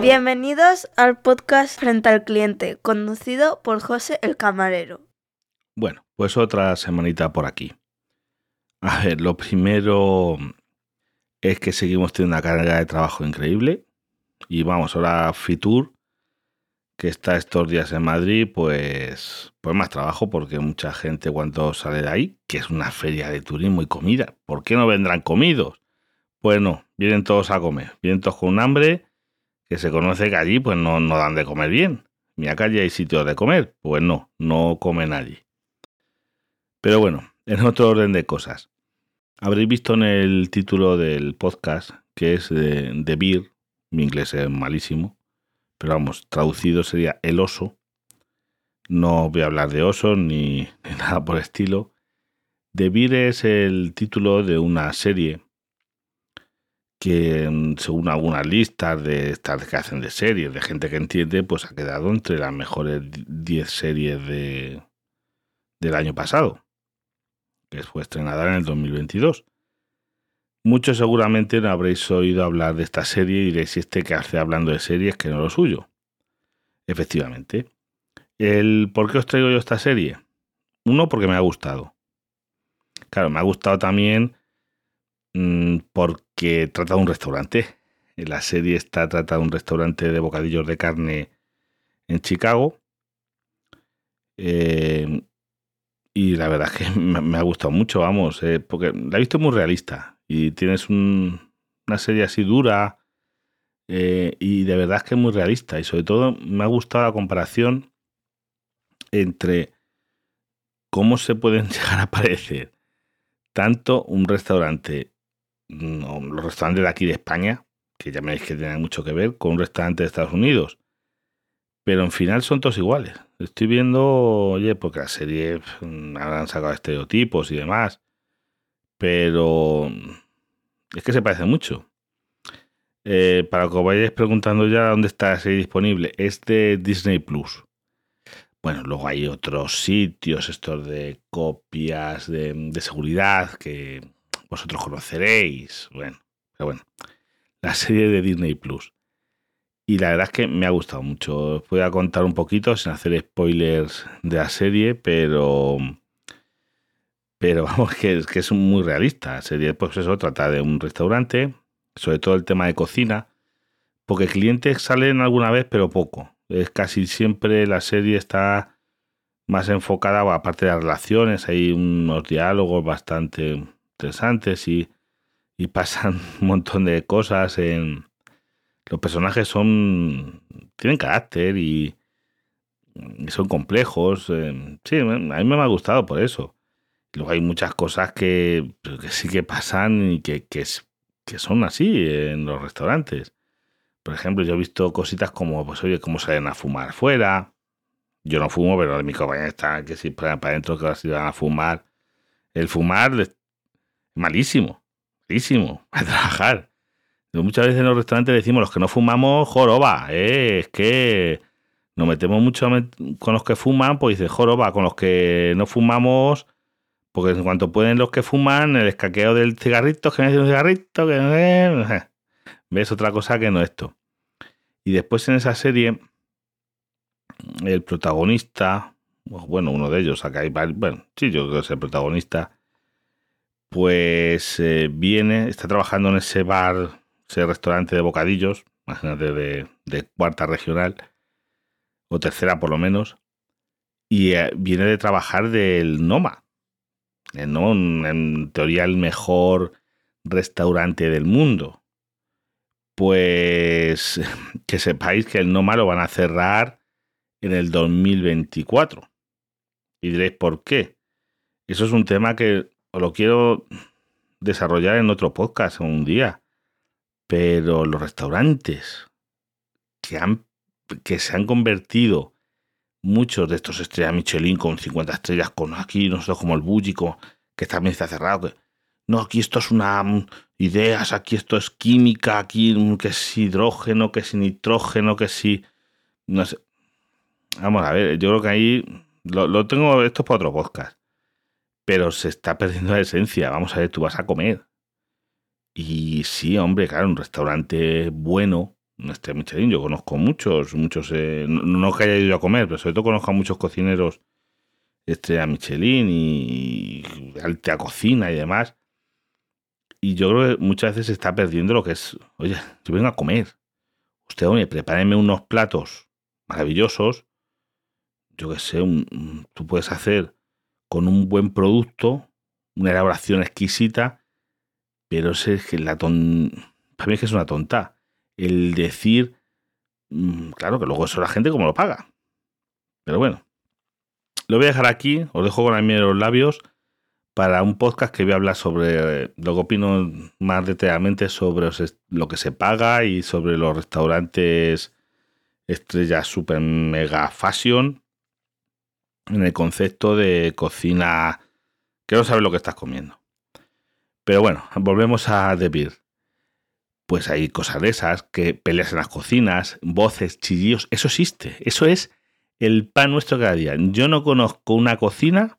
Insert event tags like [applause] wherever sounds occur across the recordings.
Bienvenidos al podcast Frente al Cliente, conducido por José el Camarero. Bueno, pues otra semanita por aquí. A ver, lo primero es que seguimos teniendo una carga de trabajo increíble. Y vamos, ahora Fitur, que está estos días en Madrid, pues, pues más trabajo porque mucha gente cuando sale de ahí, que es una feria de turismo y comida, ¿por qué no vendrán comidos? Pues no, vienen todos a comer, vienen todos con un hambre que se conoce que allí pues no, no dan de comer bien. Ni acá ya hay sitios de comer, pues no, no comen allí. Pero bueno, en otro orden de cosas. Habréis visto en el título del podcast que es de, de Beer, mi inglés es malísimo, pero vamos, traducido sería el oso. No voy a hablar de oso ni, [laughs] nada por estilo. The Beer es el título de una serie que mm, según algunas listas de estas que hacen de series, de gente que entiende, pues ha quedado entre las mejores 10 series de, del año pasado, que fue estrenada en el 2022. Muchos seguramente no habréis oído hablar de esta serie y diréis este que hace hablando de series que no lo suyo. Efectivamente. El ¿Por qué os traigo yo esta serie? Uno, porque me ha gustado. Claro, me ha gustado también Mm, porque trata de un restaurante. La serie está trata de un restaurante de bocadillos de carne en Chicago. Eh, y la verdad es que [laughs] me, ha gustado mucho, vamos, eh, porque la he visto muy realista. Y tienes una serie así dura. Eh, y de verdad es que es muy realista. Y sobre todo me ha gustado la comparación entre cómo se pueden [laughs] llegar a parecer tanto un restaurante los restaurantes de aquí de España, que ya me veis que tienen mucho que ver, con un restaurante de Estados Unidos. Pero en final son todos iguales. Estoy viendo, oye, porque la serie mm, han sacado estereotipos y demás. Pero es que se parece mucho. Eh, para que os vayáis preguntando ya dónde está la serie disponible, es de Disney Plus. Bueno, luego hay otros sitios, estos de copias de, de seguridad, que vosotros conoceréis. Bueno, pero bueno, la serie de Disney Plus. Y la verdad es que me ha gustado mucho. Os voy a contar un poquito sin hacer spoilers de la serie, pero. Pero [laughs] vamos, que, que es muy realista. La serie, pues eso, trata de un restaurante, sobre todo el tema de cocina, porque clientes salen alguna vez, pero poco. Es casi siempre la serie está más enfocada, aparte de las relaciones, hay unos diálogos bastante interesantes y, y pasan [laughs] un montón de cosas en... Los personajes son... tienen carácter y, son complejos. Eh, sí, a mí me ha gustado por eso. Luego hay muchas cosas que, que sí que pasan y que, que, son así en los restaurantes. Por ejemplo, yo he visto cositas como, pues oye, cómo salen a fumar fuera. Yo no fumo, pero mi compañía está que si para adentro que ahora se van a fumar. El fumar malísimo, malísimo, a trabajar. Muchas veces en los restaurantes decimos, los que no fumamos, joroba, ¿eh? es que nos metemos mucho con los que fuman, pues dice joroba, con los que no fumamos, porque en cuanto pueden los que fuman, el escaqueo del cigarrito, que me dice un cigarrito, que ves otra cosa que no esto. Y después en esa serie, el protagonista, bueno, uno de ellos, acá hay bueno, sí, yo creo que es el protagonista, pues eh, viene, está trabajando en ese bar, ese restaurante de bocadillos, imagínate, de, de cuarta regional, o tercera por lo menos, y eh, viene de trabajar del Noma, ¿no? en teoría el mejor restaurante del mundo. Pues [laughs] que sepáis que el Noma lo van a cerrar en el 2024. Y diréis, ¿por qué? Eso es un tema que lo quiero desarrollar en otro podcast un día. Pero los restaurantes que, han, que se han convertido, muchos de estos estrellas Michelin con 50 estrellas, con aquí nosotros como el Búgico, que también está cerrado. no, aquí esto es una mm, ideas, aquí esto es química, aquí mm, que es hidrógeno, que es nitrógeno, que sí. No sé. Vamos a ver, yo creo que ahí lo, lo tengo, esto es para otro podcast pero se está perdiendo la esencia. Vamos a ver, tú vas a comer. Y sí, hombre, claro, un restaurante bueno, un Michelin, yo conozco muchos, muchos, eh, no, que haya ido a comer, pero sobre todo conozco a muchos cocineros estrella Michelin y alta cocina y demás. Y yo creo que muchas veces se está perdiendo lo que es, oye, yo vengo a comer. Usted, oye, prepáreme unos platos maravillosos. Yo qué sé, tú puedes hacer con un buen producto, una elaboración exquisita, pero es que la ton... para mí es que es una tonta. El decir, mm, claro que luego eso la gente como lo paga. Pero bueno, lo voy a dejar aquí, os dejo con la miel los labios para un podcast que voy a hablar sobre lo que opino más detalladamente sobre lo que se paga y sobre los restaurantes estrellas super mega fashion en el concepto de cocina que no sabes lo que estás comiendo. Pero bueno, volvemos a The. Pues hay cosas de esas, que peleas en las cocinas, voces, chillidos, eso existe, eso es el pan nuestro cada día. Yo no conozco una cocina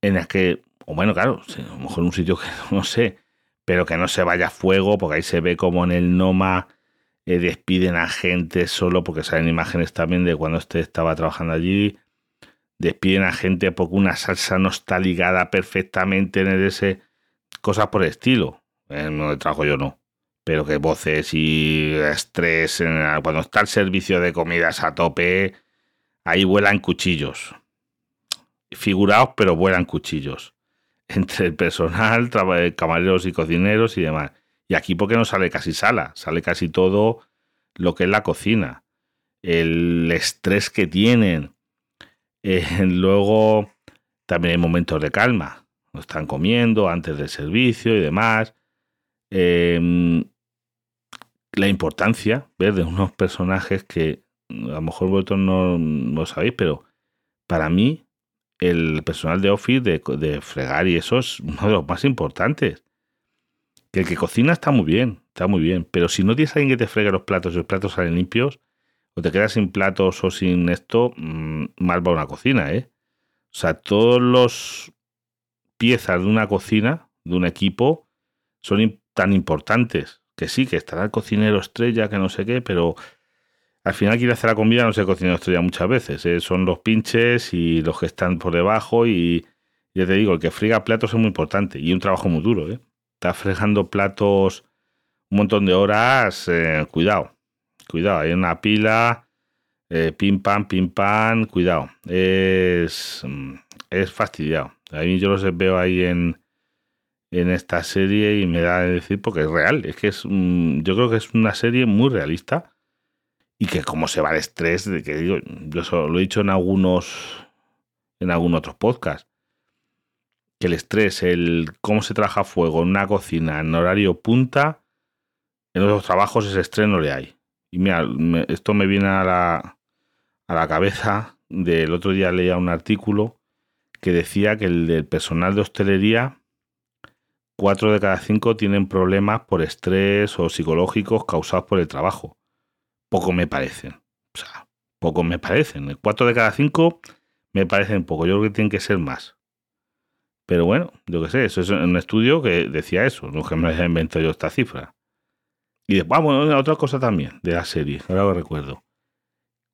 en la que, o bueno, claro, a lo mejor un sitio que [laughs] no sé, pero que no se vaya a fuego, porque ahí se ve como en el Noma eh, despiden a gente solo, porque salen imágenes también de cuando usted estaba trabajando allí, despiden a gente porque una salsa no está ligada perfectamente en ese cosas por el estilo. En donde trabajo yo no. Pero que voces y estrés, cuando está el servicio de comidas a tope, ahí vuelan cuchillos. Figurados, pero vuelan cuchillos. [laughs] Entre el personal, camareros y cocineros y demás. Y aquí porque no sale casi sala, sale casi todo lo que es la cocina. El estrés que tienen. Eh, [laughs] luego también hay momentos de calma están comiendo antes del servicio y demás. Em, la importancia ver de unos personajes que a lo mejor vosotros no, lo sabéis, pero para mí el personal de Office de, de, fregar y eso es uno de los más importantes. Que el que cocina está muy bien, está muy bien, pero si no tienes a alguien que te fregue los platos y los platos salen limpios, o te quedas sin platos o sin esto, mm, mal va una cocina, ¿eh? O sea, todos los piezas de una cocina, de un equipo, son tan importantes. Que sí, que estará el cocinero estrella, que no sé qué, pero al final quiere hacer la comida, no sé cocinero estrella muchas veces. ¿eh? Son los pinches y los que están por debajo y ya te digo, el que friga platos es muy importante y un trabajo muy duro. ¿eh? Está fregando platos un montón de horas, eh, cuidado, cuidado, hay una pila, eh, pim pam, pim pam, cuidado, es, mm, es fastidiado. A mí yo los veo ahí en, en esta serie y me da de decir porque es real. Es que es yo creo que es una serie muy realista y que como se va el estrés, de que digo, yo lo he dicho en algunos en algunos otros podcasts, que el estrés, el cómo se trabaja fuego en una cocina en horario punta, en otros trabajos ese estrés no le hay. Y mira, esto me viene a la, a la cabeza del otro día leía un artículo que decía que el del personal de hostelería, cuatro de cada cinco tienen problemas por estrés o psicológicos causados por el trabajo. Poco me parecen. O sea, poco me parecen. Cuatro de cada cinco me parecen poco. Yo creo que tienen que ser más. Pero bueno, yo qué sé, eso es un estudio que decía eso, no que me haya inventado yo esta cifra. Y después, bueno, otra cosa también de la serie, ahora lo recuerdo.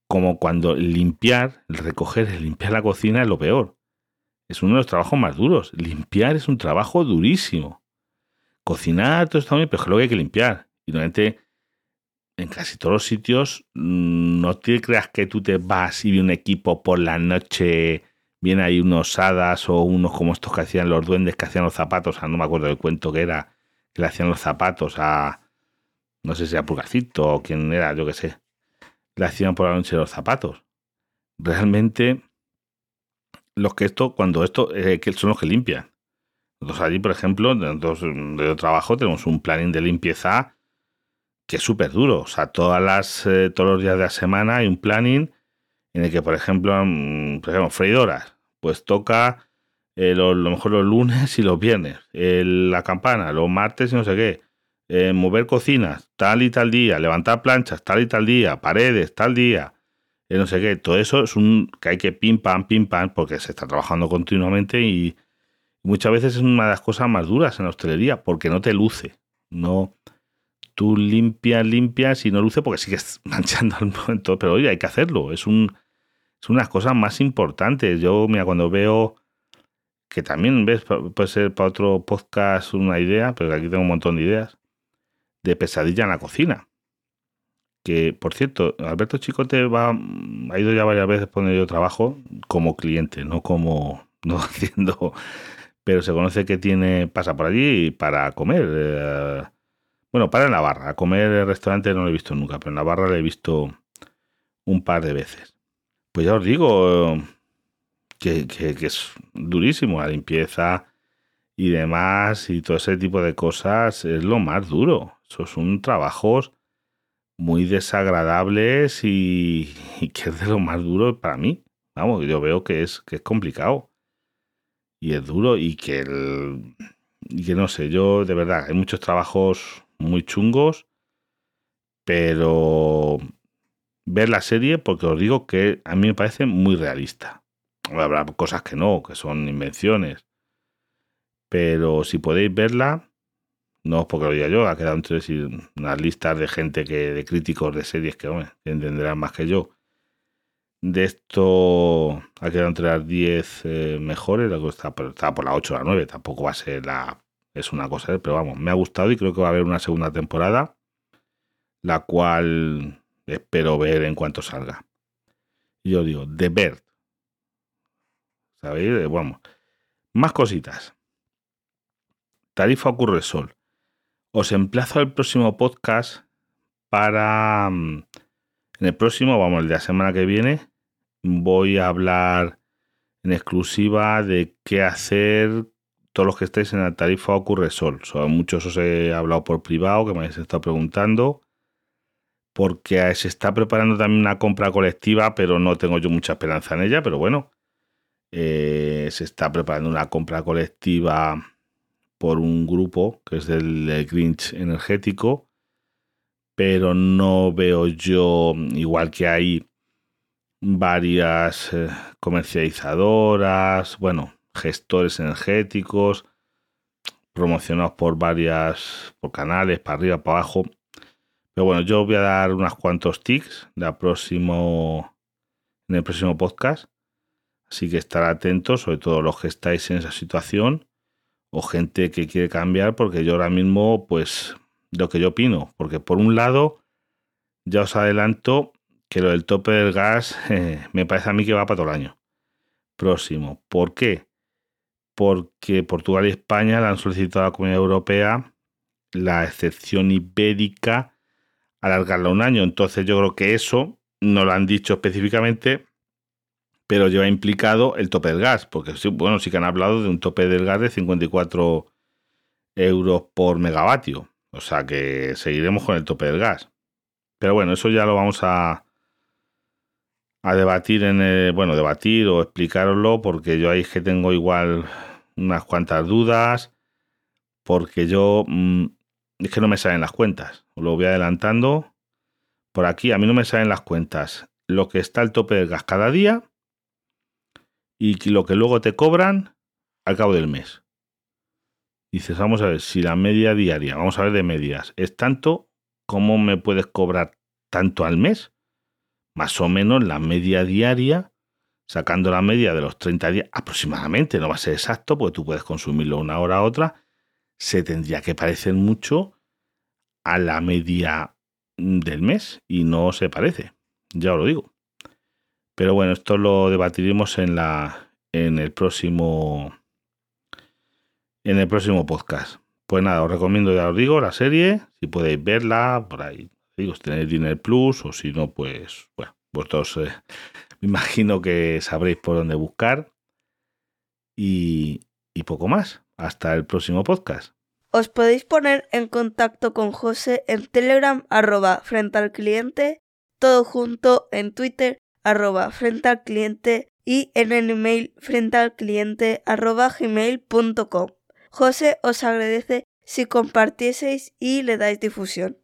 Como cuando limpiar, recoger, limpiar la cocina es lo peor es uno de los trabajos más duros. Limpiar es un trabajo durísimo. Cocinar, todo esto bien, pero es que hay que limpiar. Y normalmente en casi todos los sitios mm, no te creas que tú te vas y un equipo por la noche, viene ahí unos hadas o unos como estos que hacían los duendes que hacían los zapatos, no me acuerdo del cuento que era, que le hacían los zapatos a, no sé si a Pulgarcito o quién era, yo qué sé, le hacían por la noche los zapatos. Realmente los que esto, cuando esto, eh, que son los que limpian. Nosotros allí, por ejemplo, nosotros de trabajo tenemos un planning de limpieza que es súper duro. O sea, todas las, eh, todos los días de la semana hay un planning en el que, por ejemplo, mm, por ejemplo freidoras, pues toca eh, lo, mejor los lunes y los viernes, la campana, los martes y no sé qué, mover cocinas, tal y tal día, levantar planchas, tal y tal día, paredes, tal día, no sé qué. Todo eso es un que hay que pim pam, pim pam, porque se está trabajando continuamente y, Muchas veces es una de las cosas más duras en la hostelería, porque no te luce. No, tú limpias, limpias y no luce porque sigues [laughs] manchando al momento. Pero oye, hay que hacerlo. Es un es unas cosas más importantes. Yo, mira, cuando veo que también ves, puede ser para otro podcast una idea, pero aquí tengo un montón de ideas, de pesadilla en la cocina. Que, por cierto, Alberto Chicote va, ha ido ya varias veces poner yo trabajo como cliente, no como [laughs] no haciendo, pero se conoce que tiene, pasa por allí para comer. Eh, bueno, para en la barra. A comer en el restaurante no lo he visto nunca, pero en la barra lo he visto un par de veces. Pues ya os digo que, que, es durísimo la limpieza y demás y todo ese tipo de cosas es lo más duro. Esos son trabajos muy desagradables y, que es de lo más duro para mí. Vamos, yo veo que es, que es complicado y es duro y que, el, y que no sé, yo de verdad, hay muchos trabajos muy chungos, pero ver la serie porque os digo que a mí me parece muy realista. Habrá cosas que no, que son invenciones. Pero si podéis verla, no es porque lo diga yo, ha quedado entre unas listas de gente que, de críticos de series que, hombre, entenderán más que yo. De esto ha quedado entre las 10 eh, mejores, está, está por la 8 o la 9, tampoco va a ser la. Es una cosa, pero vamos, me ha gustado y creo que va a haber una segunda temporada, la cual Espero ver en cuanto salga. yo digo, The Bird. ¿Sabéis? Eh, vamos. Más cositas. Tarifa Ocurre Sol. Os emplazo al próximo podcast para... Mm, en el próximo, vamos, el de la semana que viene, voy a hablar en exclusiva de qué hacer todos los que estéis en la tarifa Ocurre Sol. Muchos os he hablado por privado, que me habéis estado preguntando porque se está preparando también una compra colectiva, pero no tengo yo mucha esperanza en ella, pero bueno, eh, se está preparando una compra colectiva por un grupo que es del, Grinch energético, pero no veo yo, igual que hay varias eh, comercializadoras, bueno, gestores energéticos, promocionados por varias, por canales, para arriba, para abajo, pero bueno, yo voy a dar unos cuantos tics próximo, en el próximo podcast. Así que estar atentos, sobre todo los que estáis en esa situación o gente que quiere cambiar, porque yo ahora mismo, pues, lo que yo opino. Porque por un lado, ya os adelanto que lo del tope del gas [laughs] eh, me parece a mí que va para todo el año próximo. ¿Por qué? Porque Portugal y España le han solicitado a la Comunidad Europea la excepción ibérica alargarlo un año. Entonces yo creo que eso no lo han dicho específicamente, pero lleva implicado el tope del gas, porque bueno, sí que han hablado de un tope del gas de 54 euros por megavatio. O sea que seguiremos con el tope del gas. Pero bueno, eso ya lo vamos a, a debatir en el, bueno, debatir o explicaroslo, porque yo ahí que tengo igual unas cuantas dudas, porque yo mm, es que no me salen las cuentas. Lo voy adelantando. Por aquí a mí no me salen las cuentas. Lo que está al tope del gas cada día y lo que luego te cobran al cabo del mes. Dices, vamos a ver, si la media diaria, vamos a ver de medias, es tanto, ¿cómo me puedes cobrar tanto al mes? Más o menos la media diaria, sacando la media de los 30 días aproximadamente, no va a ser exacto, porque tú puedes consumirlo una hora a otra, se tendría que parecer mucho a la media del mes y no se parece, ya os lo digo. Pero bueno, esto lo debatiremos en la en el próximo en el próximo podcast. Pues nada, os recomiendo, ya os digo, la serie, si podéis verla, por ahí, digo, si tenéis Dinner Plus o si no, pues, bueno, vosotros eh, [laughs] me imagino que sabréis por dónde buscar. Y, y poco más. Hasta el próximo podcast. Os podéis poner en contacto con José en Telegram arroba frente al cliente, todo junto en Twitter arroba frente al cliente y en el email frente al cliente arroba gmail.com. José os agradece si compartieseis y le dais difusión.